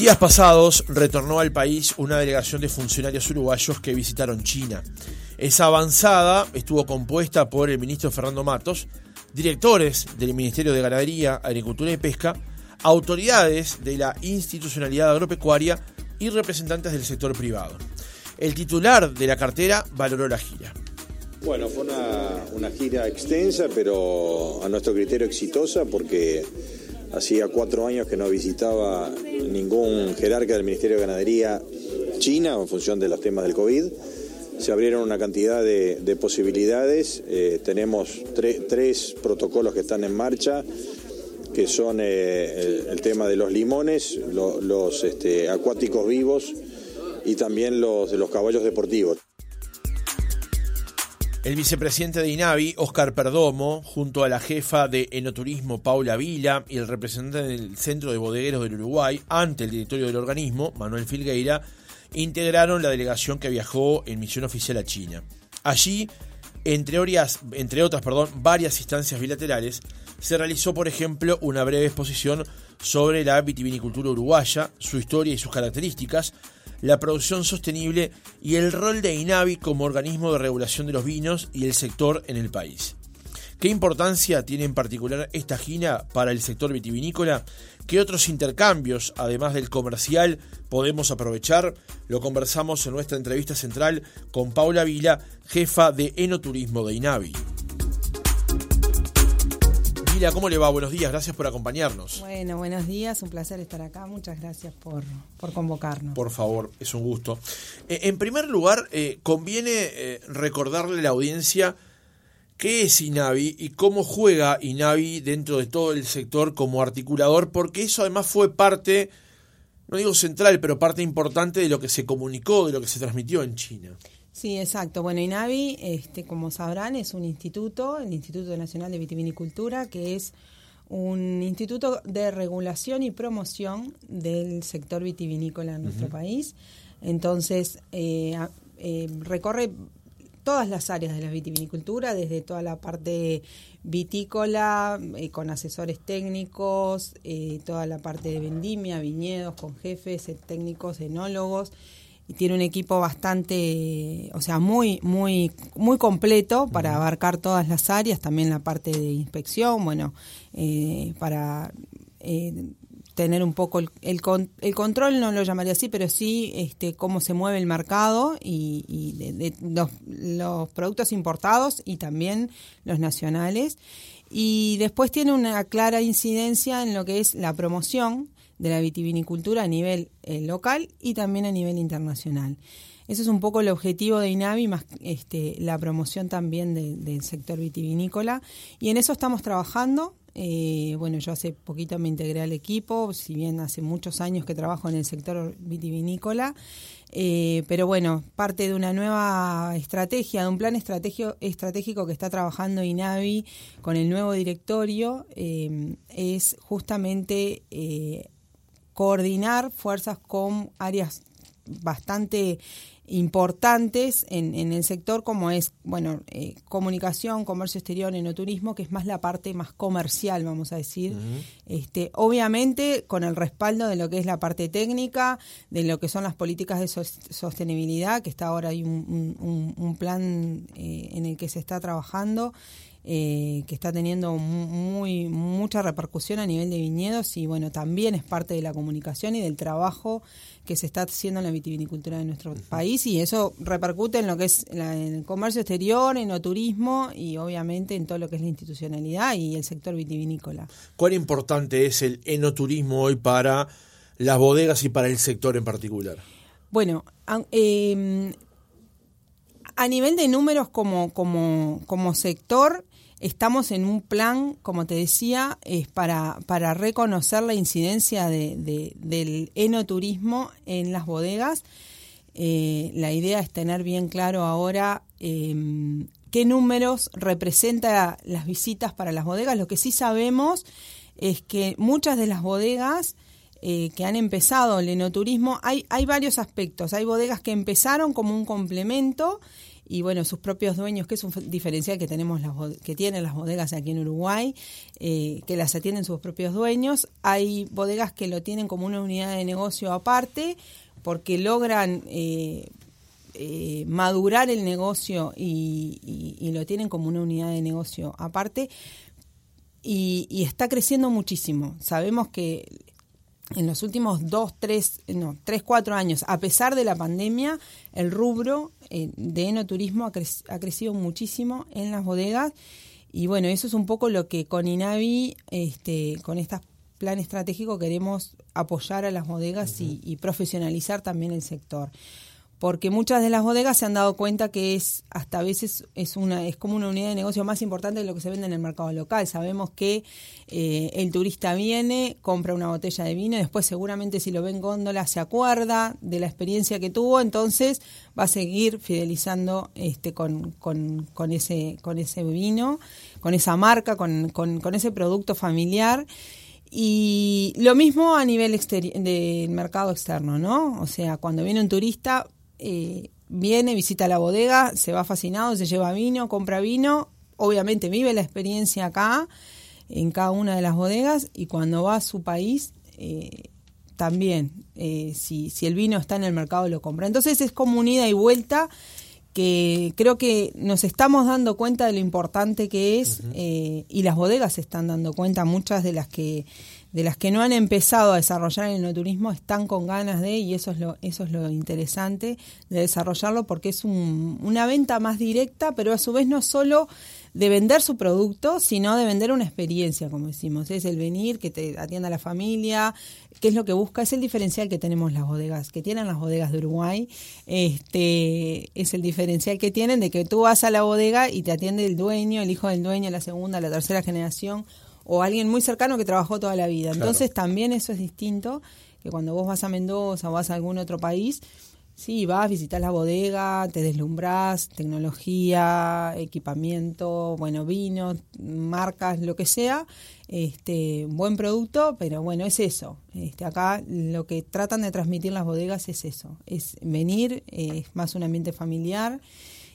Días pasados retornó al país una delegación de funcionarios uruguayos que visitaron China. Esa avanzada estuvo compuesta por el ministro Fernando Matos, directores del Ministerio de Ganadería, Agricultura y Pesca, autoridades de la institucionalidad agropecuaria y representantes del sector privado. El titular de la cartera valoró la gira. Bueno, fue una, una gira extensa, pero a nuestro criterio exitosa porque hacía cuatro años que no visitaba ningún jerarca del Ministerio de Ganadería China en función de los temas del COVID. Se abrieron una cantidad de, posibilidades. Eh, tenemos tres protocolos que están en marcha, que son eh, el, tema de los limones, los este, acuáticos vivos y también los de los caballos deportivos. El vicepresidente de INAVI, Oscar Perdomo, junto a la jefa de Enoturismo, Paula Vila, y el representante del Centro de Bodegueros del Uruguay, ante el directorio del organismo, Manuel Filgueira, integraron la delegación que viajó en misión oficial a China. Allí, entre, otras varias instancias bilaterales, se realizó, por ejemplo, una breve exposición sobre la vitivinicultura uruguaya, su historia y sus características, la producción sostenible y el rol de INAVI como organismo de regulación de los vinos y el sector en el país. ¿Qué importancia tiene en particular esta gina para el sector vitivinícola? ¿Qué otros intercambios, además del comercial, podemos aprovechar? Lo conversamos en nuestra entrevista central con Paula Vila, jefa de Enoturismo de INAVI. ¿Cómo le va? Buenos días, gracias por acompañarnos. Bueno, buenos días, un placer estar acá, muchas gracias por, convocarnos. Por favor, es un gusto. Eh, en primer lugar, eh, conviene eh, recordarle a la audiencia qué es INAVI y cómo juega INAVI dentro de todo el sector como articulador, porque eso además fue parte, no digo central, pero parte importante de lo que se comunicó, de lo que se transmitió en China. Sí, exacto. Bueno, INAVI, este, como sabrán, es un instituto, el Instituto Nacional de Vitivinicultura, que es un instituto de regulación y promoción del sector vitivinícola en nuestro país. Entonces, eh, eh, recorre todas las áreas de la vitivinicultura, desde toda la parte vitícola, eh, con asesores técnicos, toda la parte de vendimia, viñedos, con jefes, técnicos, enólogos y tiene un equipo bastante, o sea, muy, muy, muy completo para abarcar todas las áreas, también la parte de inspección, bueno, eh, para eh, tener un poco el, el, control, no lo llamaría así, pero sí este, cómo se mueve el mercado y, de, los, los, productos importados y también los nacionales. Y después tiene una clara incidencia en lo que es la promoción de la vitivinicultura a nivel eh, local y también a nivel internacional. Ese es un poco el objetivo de INAVI, más este, la promoción también del sector vitivinícola. Y en eso estamos trabajando. Eh, bueno, yo hace poquito me integré al equipo, si bien hace muchos años que trabajo en el sector vitivinícola. Eh, pero bueno, parte de una nueva estrategia, de un plan estratégico que está trabajando INAVI con el nuevo directorio, es justamente coordinar fuerzas con áreas bastante importantes en, en el sector como es bueno eh, comunicación comercio exterior enoturismo que es más la parte más comercial vamos a decir. Este obviamente con el respaldo de lo que es la parte técnica de lo que son las políticas de sostenibilidad que está ahora hay un, un, plan eh, en el que se está trabajando eh, que está teniendo muy mucha repercusión a nivel de viñedos y bueno, también es parte de la comunicación y del trabajo que se está haciendo en la vitivinicultura de nuestro país y eso repercute en lo que es el comercio exterior, en el turismo y obviamente en todo lo que es la institucionalidad y el sector vitivinícola. ¿Cuán importante es el enoturismo hoy para las bodegas y para el sector en particular? Bueno, eh, a nivel de números como, como, como sector, Estamos en un plan, como te decía, es para, para reconocer la incidencia de, del enoturismo en las bodegas. Eh, la idea es tener bien claro ahora em, qué números representa las visitas para las bodegas. Lo que sí sabemos es que muchas de las bodegas eh, que han empezado el enoturismo, hay, hay varios aspectos. Hay bodegas que empezaron como un complemento y bueno, sus propios dueños, que es un diferencial que tenemos las que tienen las bodegas aquí en Uruguay, eh, que las atienden sus propios dueños. Hay bodegas que lo tienen como una unidad de negocio aparte, porque logran eh, eh, madurar el negocio y, lo tienen como una unidad de negocio aparte. Y, y está creciendo muchísimo. Sabemos que en los últimos dos, tres, no, tres, cuatro años, a pesar de la pandemia, el rubro eh, de enoturismo ha, ha, crecido muchísimo en las bodegas. Y bueno, eso es un poco lo que con INAVI, este, con este plan estratégico, queremos apoyar a las bodegas y profesionalizar también el sector porque muchas de las bodegas se han dado cuenta que es hasta a veces es una es como una unidad de negocio más importante de lo que se vende en el mercado local. Sabemos que eh, el turista viene, compra una botella de vino y después seguramente si lo ve en góndola se acuerda de la experiencia que tuvo, entonces va a seguir fidelizando este con, con, con ese con ese vino, con esa marca, con, con, con ese producto familiar. Y lo mismo a nivel del mercado externo, ¿no? O sea, cuando viene un turista, eh, viene, visita la bodega, se va fascinado, se lleva vino, compra vino, obviamente vive la experiencia acá, en cada una de las bodegas, y cuando va a su país, eh, también, eh, si, si el vino está en el mercado, lo compra. Entonces es como una ida y vuelta que creo que nos estamos dando cuenta de lo importante que es y las bodegas se están dando cuenta, muchas de las que de las que no han empezado a desarrollar el enoturismo están con ganas de, y eso es lo, eso es lo interesante de desarrollarlo, porque es una venta más directa, pero a su vez no solo de vender su producto, sino de vender una experiencia, como decimos. Es el venir, que te atienda la familia, que es lo que busca, es el diferencial que tenemos las bodegas, que tienen las bodegas de Uruguay, este es el diferencial que tienen de que tú vas a la bodega y te atiende el dueño, el hijo del dueño, la segunda, la tercera generación, o alguien muy cercano que trabajó toda la vida. Entonces también eso es distinto que cuando vos vas a Mendoza o vas a algún otro país, sí, vas, visitas la bodega, te deslumbras, tecnología, equipamiento, bueno, vino, marcas, lo que sea, este, buen producto, pero bueno, es eso. Este, acá lo que tratan de transmitir las bodegas es eso, es venir, es más un ambiente familiar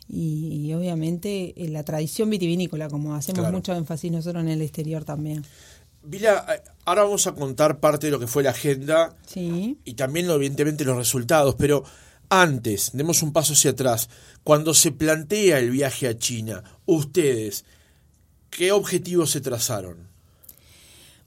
y, obviamente eh, la tradición vitivinícola, como hacemos mucho énfasis nosotros en el exterior también. Vila, eh, ahora vamos a contar parte de lo que fue la agenda sí. y también evidentemente los resultados, pero antes, demos un paso hacia atrás, cuando se plantea el viaje a China, ustedes, ¿qué objetivos se trazaron?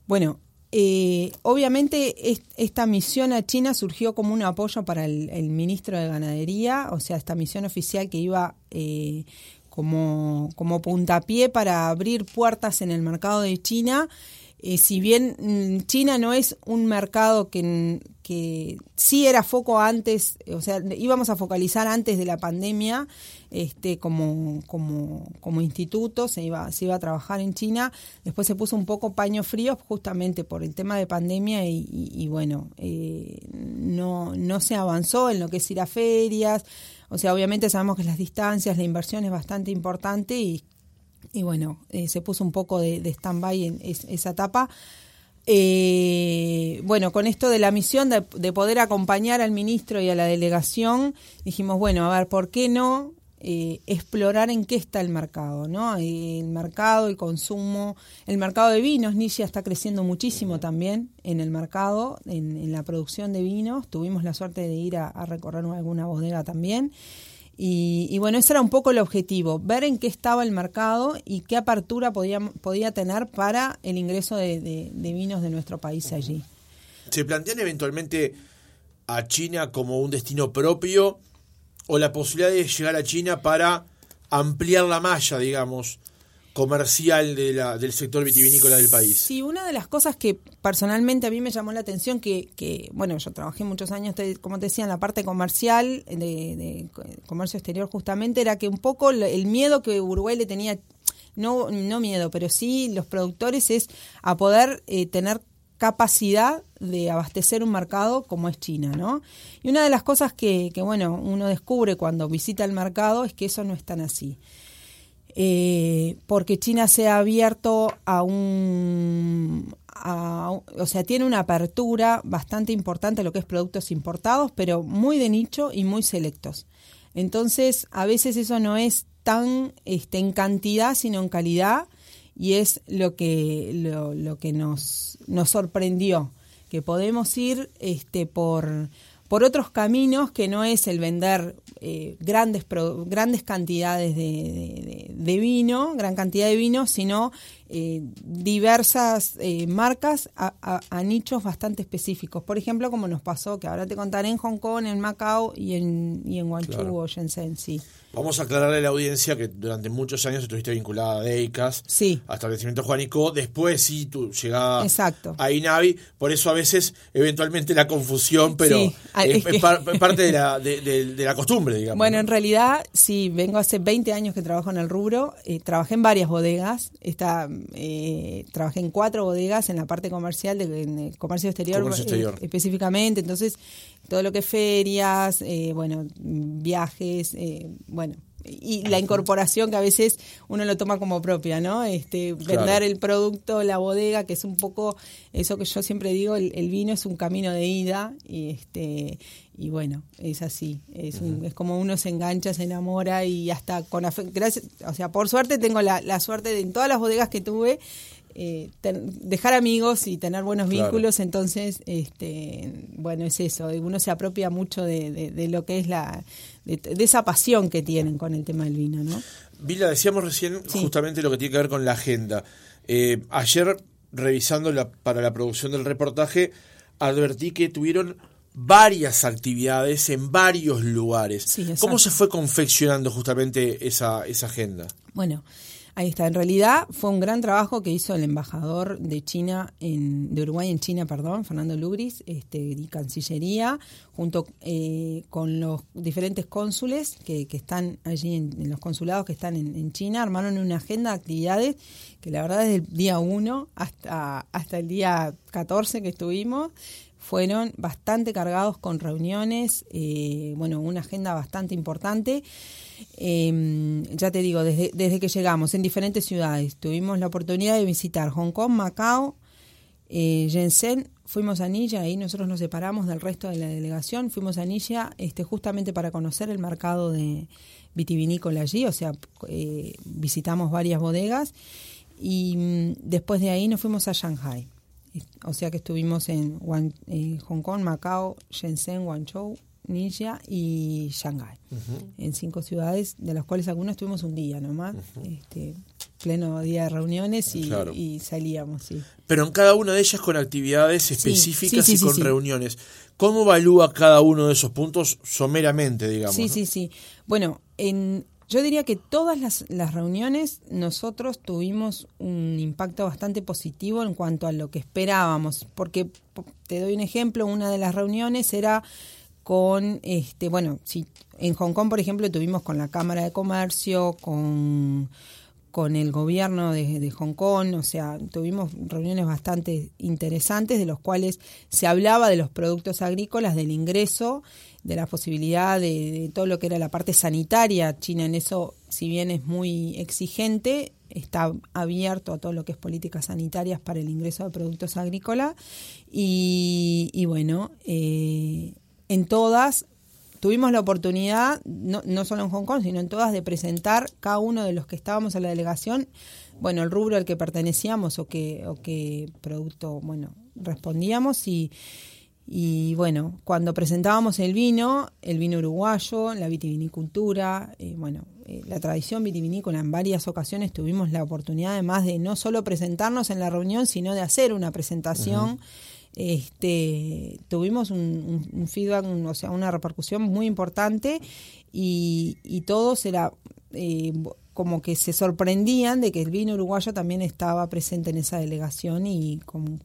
Bueno, eh, obviamente esta misión a China surgió como un apoyo para el, ministro de Ganadería, o sea, esta misión oficial que iba eh, como, como puntapié para abrir puertas en el mercado de China. Eh, si bien mm, China no es un mercado que, que sí era foco antes, o sea, íbamos a focalizar antes de la pandemia, este, como, como, como instituto, se iba, se iba a trabajar en China. Después se puso un poco paño frío justamente por el tema de pandemia y, bueno, eh, no, no se avanzó en lo que es ir a ferias. O sea, obviamente sabemos que las distancias, la inversión es bastante importante y, y bueno, eh, se puso un poco de, de stand-by en esa etapa. Eh, bueno, con esto de la misión de, de, poder acompañar al ministro y a la delegación, dijimos, bueno, a ver, ¿por qué no eh, explorar en qué está el mercado, ¿no? El mercado, el consumo, el mercado de vinos, Nisha está creciendo muchísimo también en el mercado, en, la producción de vinos. Tuvimos la suerte de ir a, recorrer alguna bodega también. Y, bueno, ese era un poco el objetivo, ver en qué estaba el mercado y qué apertura podía, podía tener para el ingreso de, de vinos de nuestro país allí. ¿Se plantean eventualmente a China como un destino propio? o la posibilidad de llegar a China para ampliar la malla, digamos, comercial de la, del sector vitivinícola del país. Sí, una de las cosas que personalmente a mí me llamó la atención, que, que bueno, yo trabajé muchos años, como te decía, en la parte comercial, de, comercio exterior justamente, era que un poco el miedo que Uruguay le tenía, no, no miedo, pero sí los productores es a poder eh, tener capacidad de abastecer un mercado como es China, ¿no? Y una de las cosas que, que bueno, uno descubre cuando visita el mercado es que eso no es tan así. Eh, porque China se ha abierto a un, o sea, tiene una apertura bastante importante a lo que es productos importados, pero muy de nicho y muy selectos. Entonces, a veces eso no es tan este, en cantidad, sino en calidad, y es lo que, lo, lo que nos, nos sorprendió, que podemos ir este, por, por otros caminos que no es el vender eh, grandes, grandes cantidades de, de, vino, gran cantidad de vino, sino eh, diversas eh, marcas a, a, nichos bastante específicos. Por ejemplo, como nos pasó, que ahora te contaré en Hong Kong, en Macao y en, y en Guangzhou o Shenzhen, sí. Vamos a aclararle a la audiencia que durante muchos años estuviste vinculada a DEICAS, sí. a establecimiento Juanico, después sí tu llegada Exacto. a INAVI, por eso a veces eventualmente la confusión, pero es, parte de la, de, la costumbre, digamos. Bueno, en realidad sí, vengo hace 20 años que trabajo en el rubro, eh, trabajé en varias bodegas, está, eh, trabajé en cuatro bodegas en la parte comercial, de, en comercio exterior, comercio exterior. Eh, específicamente, entonces todo lo que es ferias, eh, bueno, viajes, eh, bueno, y la incorporación que a veces uno lo toma como propia, ¿no? Este, vender el producto, la bodega, que es un poco eso que yo siempre digo, el, vino es un camino de ida y este y bueno, es así, es, es como uno se engancha, se enamora y hasta con gracias, o sea, por suerte tengo la, la suerte de en todas las bodegas que tuve eh, dejar amigos y tener buenos vínculos, entonces, este, bueno, es eso, uno se apropia mucho de, lo que es la, de, esa pasión que tienen con el tema del vino, ¿no? Vila, decíamos recién justamente lo que tiene que ver con la agenda. Eh, ayer, revisando la, para la producción del reportaje, advertí que tuvieron varias actividades en varios lugares. ¿Cómo se fue confeccionando justamente esa, esa agenda? Bueno, Ahí está. En realidad fue un gran trabajo que hizo el embajador de China, en, de Uruguay en China, perdón, Fernando Lugris, este, y Cancillería, junto eh, con los diferentes cónsules que, que están allí en, los consulados que están en, China, armaron una agenda de actividades que la verdad desde el día 1 hasta, hasta el día 14 que estuvimos fueron bastante cargados con reuniones, eh, bueno, una agenda bastante importante. Eh, ya te digo, desde, desde que llegamos en diferentes ciudades, tuvimos la oportunidad de visitar Hong Kong, Macao, eh, Shenzhen, fuimos a Nilla, ahí nosotros nos separamos del resto de la delegación, fuimos a Nilla este, justamente para conocer el mercado de vitivinícola allí, o sea, eh, visitamos varias bodegas y mm, después de ahí nos fuimos a Shanghai. O sea que estuvimos en eh, Hong Kong, Macao, Shenzhen, Guangzhou, Ningxia y Shanghai, en cinco ciudades, de las cuales algunas estuvimos un día nomás, este, pleno día de reuniones y, salíamos. Sí. Pero en cada una de ellas con actividades específicas y con reuniones. ¿Cómo evalúa cada uno de esos puntos someramente, digamos? Sí, sí, sí. Bueno, en, yo diría que todas las, las, reuniones nosotros tuvimos un impacto bastante positivo en cuanto a lo que esperábamos, porque te doy un ejemplo, una de las reuniones era con, este, bueno, si en Hong Kong, por ejemplo, tuvimos con la Cámara de Comercio, con, con el gobierno de, de, Hong Kong, o sea, tuvimos reuniones bastante interesantes de los cuales se hablaba de los productos agrícolas, del ingreso de la posibilidad de, todo lo que era la parte sanitaria. China en eso, si bien es muy exigente, está abierto a todo lo que es políticas sanitarias para el ingreso de productos agrícolas. Y, bueno, eh, en todas tuvimos la oportunidad, no, no solo en Hong Kong, sino en todas, de presentar cada uno de los que estábamos en la delegación, bueno, el rubro al que pertenecíamos o qué o qué producto, bueno, respondíamos y y bueno, cuando presentábamos el vino, el vino uruguayo, la vitivinicultura, eh, bueno, eh, la tradición vitivinícola, en varias ocasiones tuvimos la oportunidad además de no solo presentarnos en la reunión, sino de hacer una presentación. Este, tuvimos un, feedback, o sea, una repercusión muy importante y, y todo será eh, como que se sorprendían de que el vino uruguayo también estaba presente en esa delegación y con,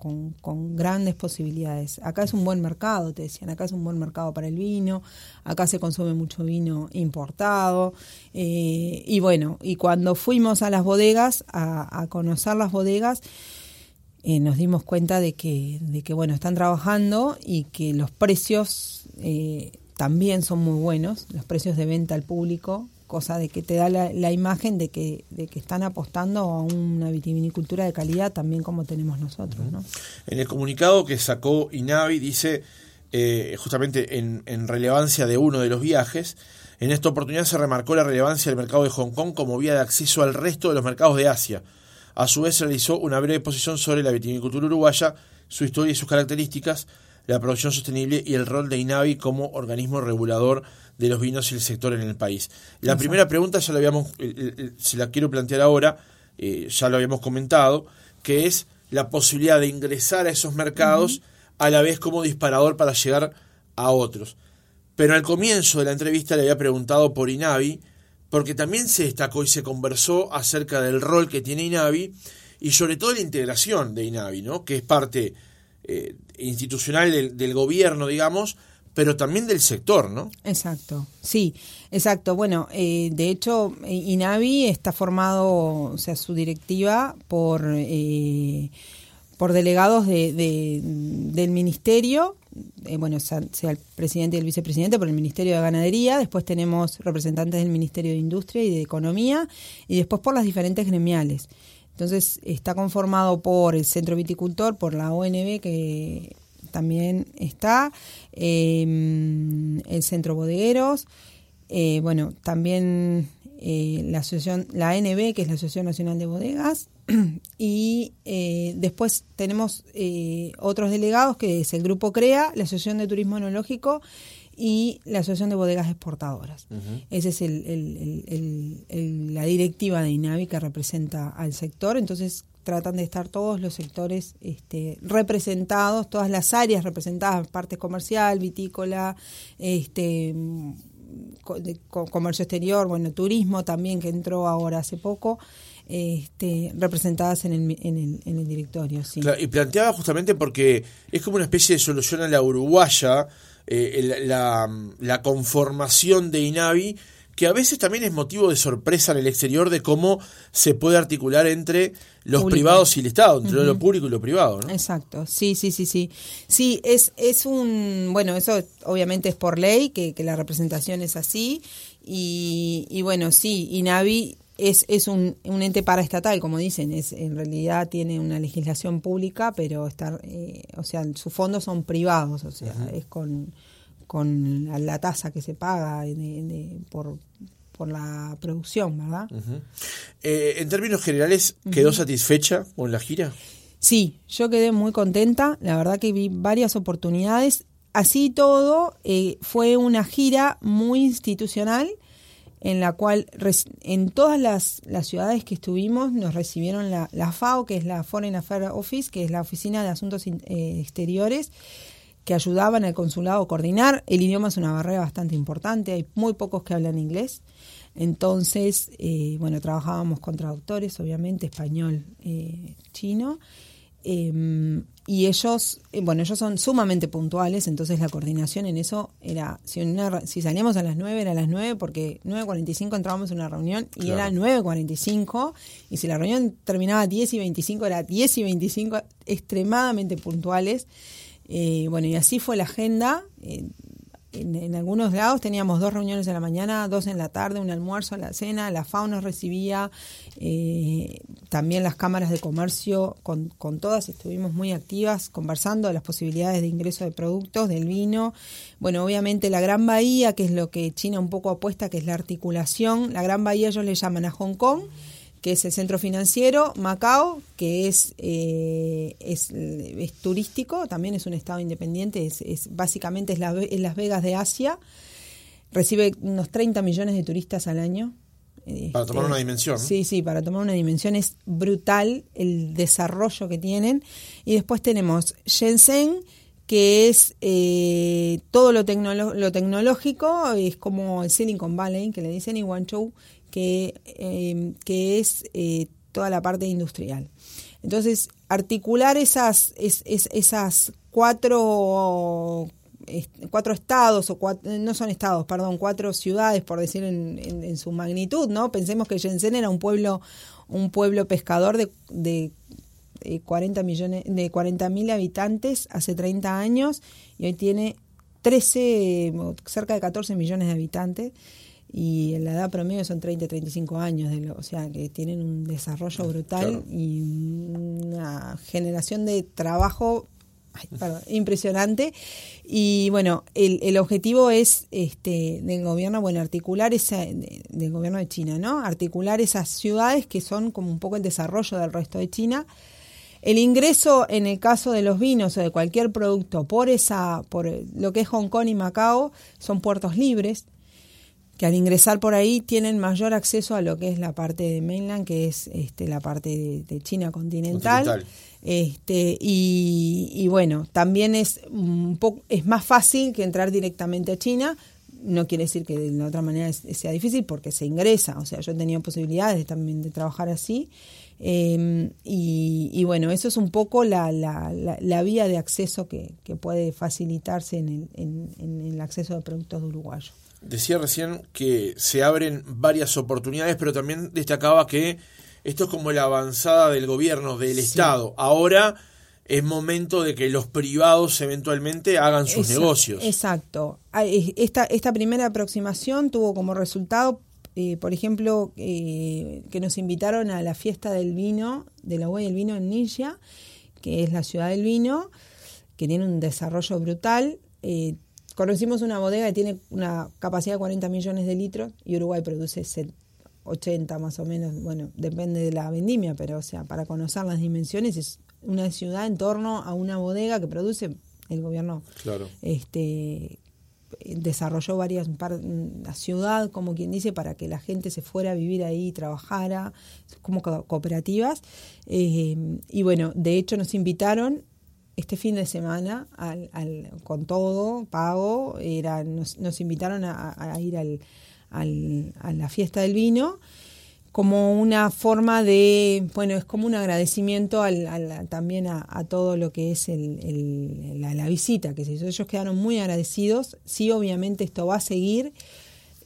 grandes posibilidades. Acá es un buen mercado, te decían, acá es un buen mercado para el vino, acá se consume mucho vino importado. Eh, y bueno, y cuando fuimos a las bodegas, a, conocer las bodegas, eh, nos dimos cuenta de que, de que, bueno, están trabajando y que los precios eh, también son muy buenos, los precios de venta al público cosa de que te da la, imagen de que, de que están apostando a una vitivinicultura de calidad también como tenemos nosotros. ¿no? En el comunicado que sacó INAVI dice, eh, justamente en, relevancia de uno de los viajes, En esta oportunidad se remarcó la relevancia del mercado de Hong Kong como vía de acceso al resto de los mercados de Asia. A su vez se realizó una breve exposición sobre la vitivinicultura uruguaya, su historia y sus características, la producción sostenible y el rol de INAVI como organismo regulador de los vinos y el sector en el país. La primera pregunta ya la habíamos, se la quiero plantear ahora, eh, ya lo habíamos comentado, que es la posibilidad de ingresar a esos mercados a la vez como disparador para llegar a otros. Pero al comienzo de la entrevista le había preguntado por Inavi, porque también se destacó y se conversó acerca del rol que tiene Inavi y sobre todo la integración de Inavi, ¿no? que es parte eh, institucional del, gobierno, digamos, pero también del sector, ¿no? Exacto, sí, exacto. Bueno, eh, de hecho, INAVI está formado, o sea, su directiva por, eh, por delegados de, del ministerio, eh, bueno, sea, el presidente y el vicepresidente por el Ministerio de Ganadería, después tenemos representantes del Ministerio de Industria y de Economía, y después por las diferentes gremiales. Entonces está conformado por el Centro Viticultor, por la ONB que también está, em, el Centro Bodegueros, eh, bueno, también eh, la asociación, la ANB, que es la Asociación Nacional de Bodegas, y eh, después tenemos otros delegados, que es el Grupo CREA, la Asociación de Turismo Enológico y la Asociación de Bodegas Exportadoras. Esa es el, la directiva de INAVI que representa al sector. Entonces tratan de estar todos los sectores este, representados, todas las áreas representadas, parte comercial, vitícola, este, comercio exterior, bueno, turismo también que entró ahora hace poco. Este, representadas en el, en el, en el directorio. Sí. y planteaba justamente porque es como una especie de solución a la uruguaya, eh, la, la, conformación de INAVI, que a veces también es motivo de sorpresa en el exterior de cómo se puede articular entre los privados y el Estado, entre lo público y lo privado. ¿no? Exacto, sí, sí, sí, sí. Sí, es, es un, bueno, eso obviamente es por ley, que, que la representación es así, y, y bueno, sí, INAVI es, es un, un, ente paraestatal, como dicen, es en realidad tiene una legislación pública, pero está, eh, o sea, sus fondos son privados, o sea, es con, con la, tasa que se paga por, por la producción, ¿verdad? Eh, en términos generales, ¿quedó satisfecha con la gira? Sí, yo quedé muy contenta, la verdad que vi varias oportunidades. Así todo, eh, fue una gira muy institucional en la cual en todas las, ciudades que estuvimos nos recibieron la, FAO, que es la Foreign Affairs Office, que es la Oficina de Asuntos eh, Exteriores, que ayudaban al consulado a coordinar. El idioma es una barrera bastante importante, hay muy pocos que hablan inglés. Entonces, eh, bueno, trabajábamos con traductores, obviamente, español, eh, chino. Em, y ellos, eh, bueno, ellos son sumamente puntuales, entonces la coordinación en eso era, si, si salíamos a las 9 era a las 9 porque 9.45 entrábamos en una reunión y era 9.45 y si la reunión terminaba a 10 y 25 era 10 y 25 extremadamente puntuales. Eh, bueno, y así fue la agenda. Eh, en, algunos lados teníamos dos reuniones en la mañana, dos en la tarde, un almuerzo, la cena, la FAO nos recibía, eh, también las cámaras de comercio, con, con, todas estuvimos muy activas conversando de las posibilidades de ingreso de productos, del vino. Bueno, obviamente la Gran Bahía, que es lo que China un poco apuesta, que es la articulación, la Gran Bahía ellos le llaman a Hong Kong que es el centro financiero, Macao, que es, eh, es, turístico, también es un estado independiente, es, básicamente es, Las Vegas de Asia, recibe unos 30 millones de turistas al año. Para tomar este, una dimensión. Sí, sí, para tomar una dimensión es brutal el desarrollo que tienen. Y después tenemos Shenzhen, que es eh, todo lo, lo tecnológico, es como el Silicon Valley, que le dicen, y Guangzhou, que, em, que es eh, toda la parte industrial. Entonces, articular esas, esas cuatro, cuatro estados, o no son estados, perdón, cuatro ciudades, por decir en, su magnitud, ¿no? Pensemos que Shenzhen era un pueblo, un pueblo pescador de, de 40 eh, millones, de 40 mil habitantes hace 30 años y hoy tiene 13, cerca de 14 millones de habitantes y la edad promedio son 30, 35 años, de o sea que tienen un desarrollo brutal y una generación de trabajo impresionante. Y bueno, el, el objetivo es este del gobierno, bueno, articular esa, del gobierno de China, ¿no? Articular esas ciudades que son como un poco el desarrollo del resto de China. El ingreso en el caso de los vinos o de cualquier producto por esa, por lo que es Hong Kong y Macao, son puertos libres, que al ingresar por ahí tienen mayor acceso a lo que es la parte de mainland, que es este, la parte de, China continental. Este, y, bueno, también es un poco, es más fácil que entrar directamente a China. No quiere decir que de la otra manera sea difícil porque se ingresa. O sea, yo he tenido posibilidades también de trabajar así. Em, y, bueno, eso es un poco la, la, la, vía de acceso que, que puede facilitarse en el, en, en el acceso de productos de uruguayos. Decía recién que se abren varias oportunidades, pero también destacaba que esto es como la avanzada del gobierno, del Estado. Ahora es momento de que los privados eventualmente hagan sus negocios. Exacto. Esta, esta primera aproximación tuvo como resultado, eh, por ejemplo, eh, que nos invitaron a la fiesta del vino, de la huella del vino en Ninja, que es la ciudad del vino, que tiene un desarrollo brutal. Eh, conocimos una bodega que tiene una capacidad de 40 millones de litros y Uruguay produce 80 más o menos, bueno, depende de la vendimia, pero o sea, para conocer las dimensiones es una ciudad en torno a una bodega que produce el gobierno. Claro. Este desarrolló varias la ciudad como quien dice para que la gente se fuera a vivir ahí y trabajara como cooperativas eh, y bueno de hecho nos invitaron este fin de semana al, al, con todo pago era nos, nos invitaron a, ir al, al, a la fiesta del vino como una forma de bueno es como un agradecimiento al, también a, todo lo que es el, la, visita que se hizo ellos quedaron muy agradecidos. Sí obviamente esto va a seguir.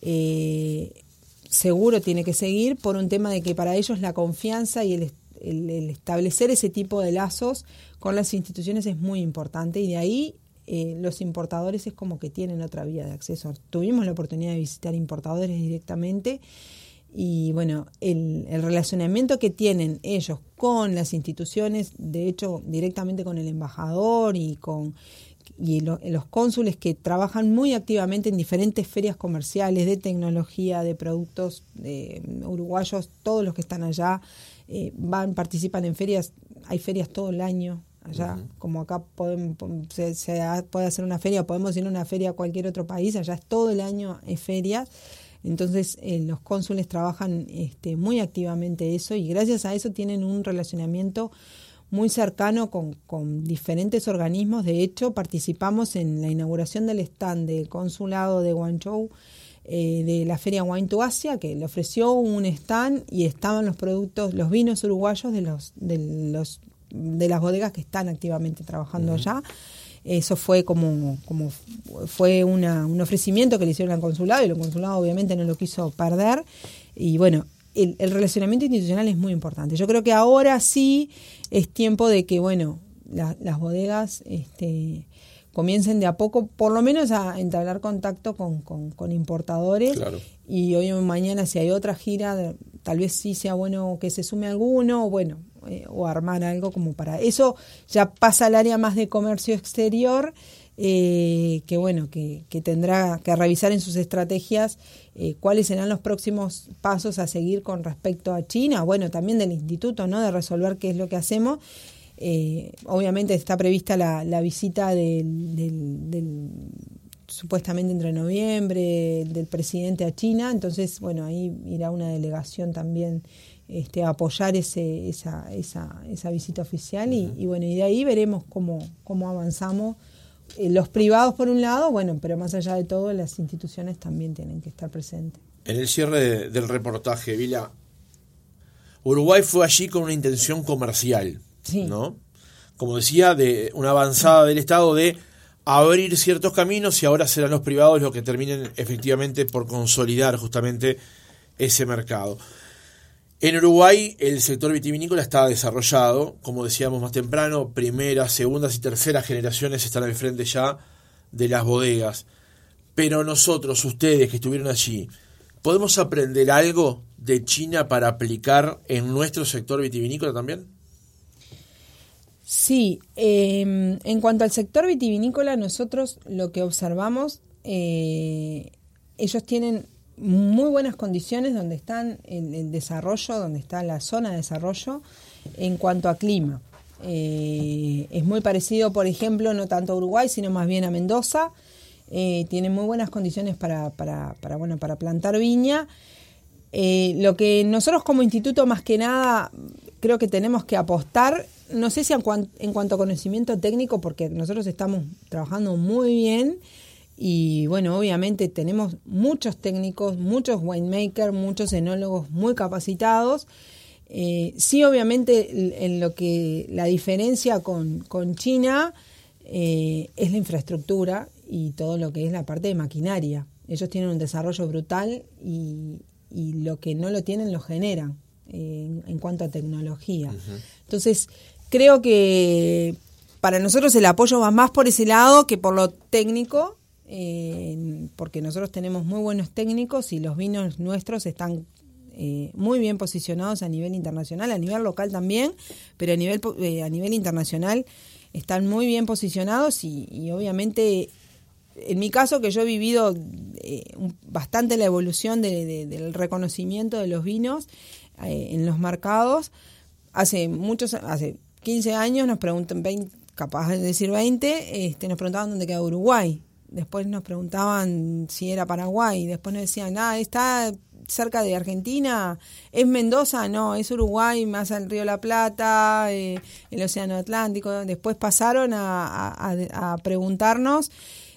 Eh, seguro tiene que seguir por un tema de que para ellos la confianza y el el, establecer ese tipo de lazos con las instituciones es muy importante y de ahí eh, los importadores es como que tienen otra vía de acceso. Tuvimos la oportunidad de visitar importadores directamente y bueno, el, relacionamiento que tienen ellos con las instituciones, de hecho directamente con el embajador y con y los cónsules que trabajan muy activamente en diferentes ferias comerciales de tecnología, de productos de uruguayos, todos los que están allá eh, van, participan en ferias, hay ferias todo el año allá, como acá podemos, se, puede hacer una feria, podemos ir a una feria a cualquier otro país, allá es todo el año en ferias. Entonces eh, los cónsules trabajan este, muy activamente eso y gracias a eso tienen un relacionamiento muy cercano con, con, diferentes organismos. De hecho, participamos en la inauguración del stand del consulado de Guangzhou eh, de la Feria Wine to Asia, que le ofreció un stand y estaban los productos, los vinos uruguayos de los, de los de las bodegas que están activamente trabajando allá. Eso fue como, como fue una, un ofrecimiento que le hicieron al consulado y el consulado obviamente no lo quiso perder. Y bueno, el, el, relacionamiento institucional es muy importante. Yo creo que ahora sí es tiempo de que, bueno, las bodegas este, comiencen de a poco, por lo menos a entablar contacto con, con, importadores. Y hoy o mañana, si hay otra gira, tal vez sí sea bueno que se sume alguno, o bueno, eh, o armar algo como para eso. Ya pasa al área más de comercio exterior. Eh, que bueno, que, que, tendrá que revisar en sus estrategias eh, cuáles serán los próximos pasos a seguir con respecto a China, bueno, también del instituto, ¿no? De resolver qué es lo que hacemos eh, obviamente está prevista la, la visita del, supuestamente entre noviembre del presidente a China, entonces bueno ahí irá una delegación también este, a apoyar ese, esa, esa, esa visita oficial y, bueno y de ahí veremos cómo, cómo avanzamos. Eh, los privados por un lado, bueno, pero más allá de todo las instituciones también tienen que estar presentes. En el cierre del reportaje, Vila, Uruguay fue allí con una intención comercial ¿no? Como decía, de una avanzada del Estado de abrir ciertos caminos y ahora serán los privados los que terminen efectivamente por consolidar justamente ese mercado. En Uruguay el sector vitivinícola está desarrollado, como decíamos más temprano, primeras, segundas y terceras generaciones están al frente ya de las bodegas. Pero nosotros, ustedes que estuvieron allí, ¿podemos aprender algo de China para aplicar en nuestro sector vitivinícola también? Sí, em, en cuanto al sector vitivinícola, nosotros lo que observamos, eh, ellos tienen muy buenas condiciones donde están en desarrollo, donde está la zona de desarrollo en cuanto a clima. Eh, es muy parecido, por ejemplo, no tanto a Uruguay, sino más bien a Mendoza. Eh, tiene muy buenas condiciones para, para, para, bueno, para plantar viña. Eh, lo que nosotros como instituto más que nada creo que tenemos que apostar, no sé si en cuanto a conocimiento técnico, porque nosotros estamos trabajando muy bien y bueno, obviamente tenemos muchos técnicos, muchos winemakers, muchos enólogos muy capacitados. Eh, sí, obviamente, en lo que la diferencia con, con China eh, es la infraestructura y todo lo que es la parte de maquinaria. Ellos tienen un desarrollo brutal y, y lo que no lo tienen lo generan eh, en, cuanto a tecnología. Entonces, creo que para nosotros el apoyo va más por ese lado que por lo técnico eh, porque nosotros tenemos muy buenos técnicos y los vinos nuestros están eh, muy bien posicionados a nivel internacional, a nivel local también, pero a nivel, eh, a nivel internacional están muy bien posicionados y, obviamente en mi caso que yo he vivido bastante la evolución del reconocimiento de los vinos en los mercados, hace muchos, hace 15 años nos preguntan, 20, capaz de decir 20, este, nos preguntaban dónde queda Uruguay después nos preguntaban si era Paraguay, después nos decían, ah, está cerca de Argentina, ¿es Mendoza? No, es Uruguay, más al Río La Plata, eh, el Océano Atlántico. Después pasaron a, preguntarnos,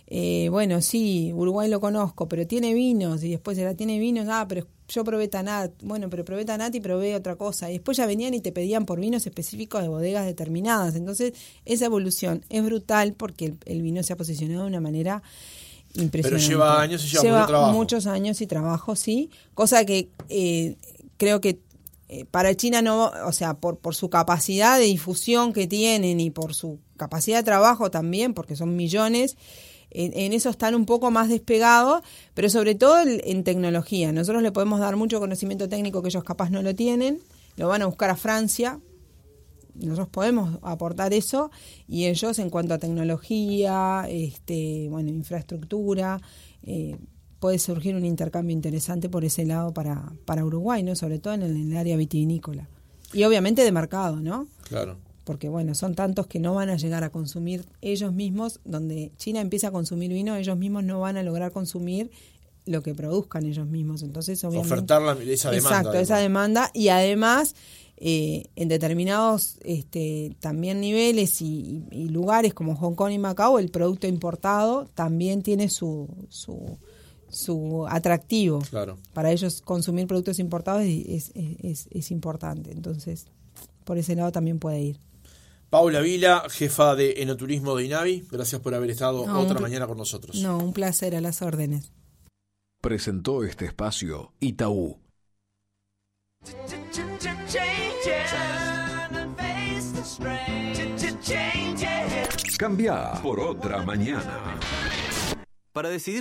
eh, bueno, sí, Uruguay lo conozco, pero tiene vinos, y después era, tiene vinos, ah, pero yo probé Tanat, bueno, pero probé Tanat y probé otra cosa. Y después ya venían y te pedían por vinos específicos de bodegas determinadas. Entonces, esa evolución es brutal porque el, vino se ha posicionado de una manera impresionante. Pero lleva años y lleva, mucho trabajo. muchos años y trabajo, sí. Cosa que eh, creo que eh, para China no, o sea, por, por su capacidad de difusión que tienen y por su capacidad de trabajo también, porque son millones, en, eso están un poco más despegados, pero sobre todo en tecnología. Nosotros le podemos dar mucho conocimiento técnico que ellos capaz no lo tienen, lo van a buscar a Francia, nosotros podemos aportar eso y ellos en cuanto a tecnología, este, bueno, infraestructura, eh, puede surgir un intercambio interesante por ese lado para, para Uruguay, ¿no? Sobre todo en el, en el área vitivinícola. Y obviamente de mercado, ¿no? Claro porque bueno, son tantos que no van a llegar a consumir ellos mismos, donde China empieza a consumir vino, ellos mismos no van a lograr consumir lo que produzcan ellos mismos. Entonces, obviamente, ofertar esa demanda. Exacto, esa demanda y además eh, en determinados este, también niveles y, lugares como Hong Kong y Macao, el producto importado también tiene su, su, su atractivo. Claro. Para ellos consumir productos importados es, es, es importante. Entonces, por ese lado también puede ir. Paula Vila, jefa de Enoturismo de INAVI, gracias por haber estado otra mañana con nosotros. No, un placer a las órdenes. Presentó este espacio Itaú. Cambia por otra mañana. Para decidir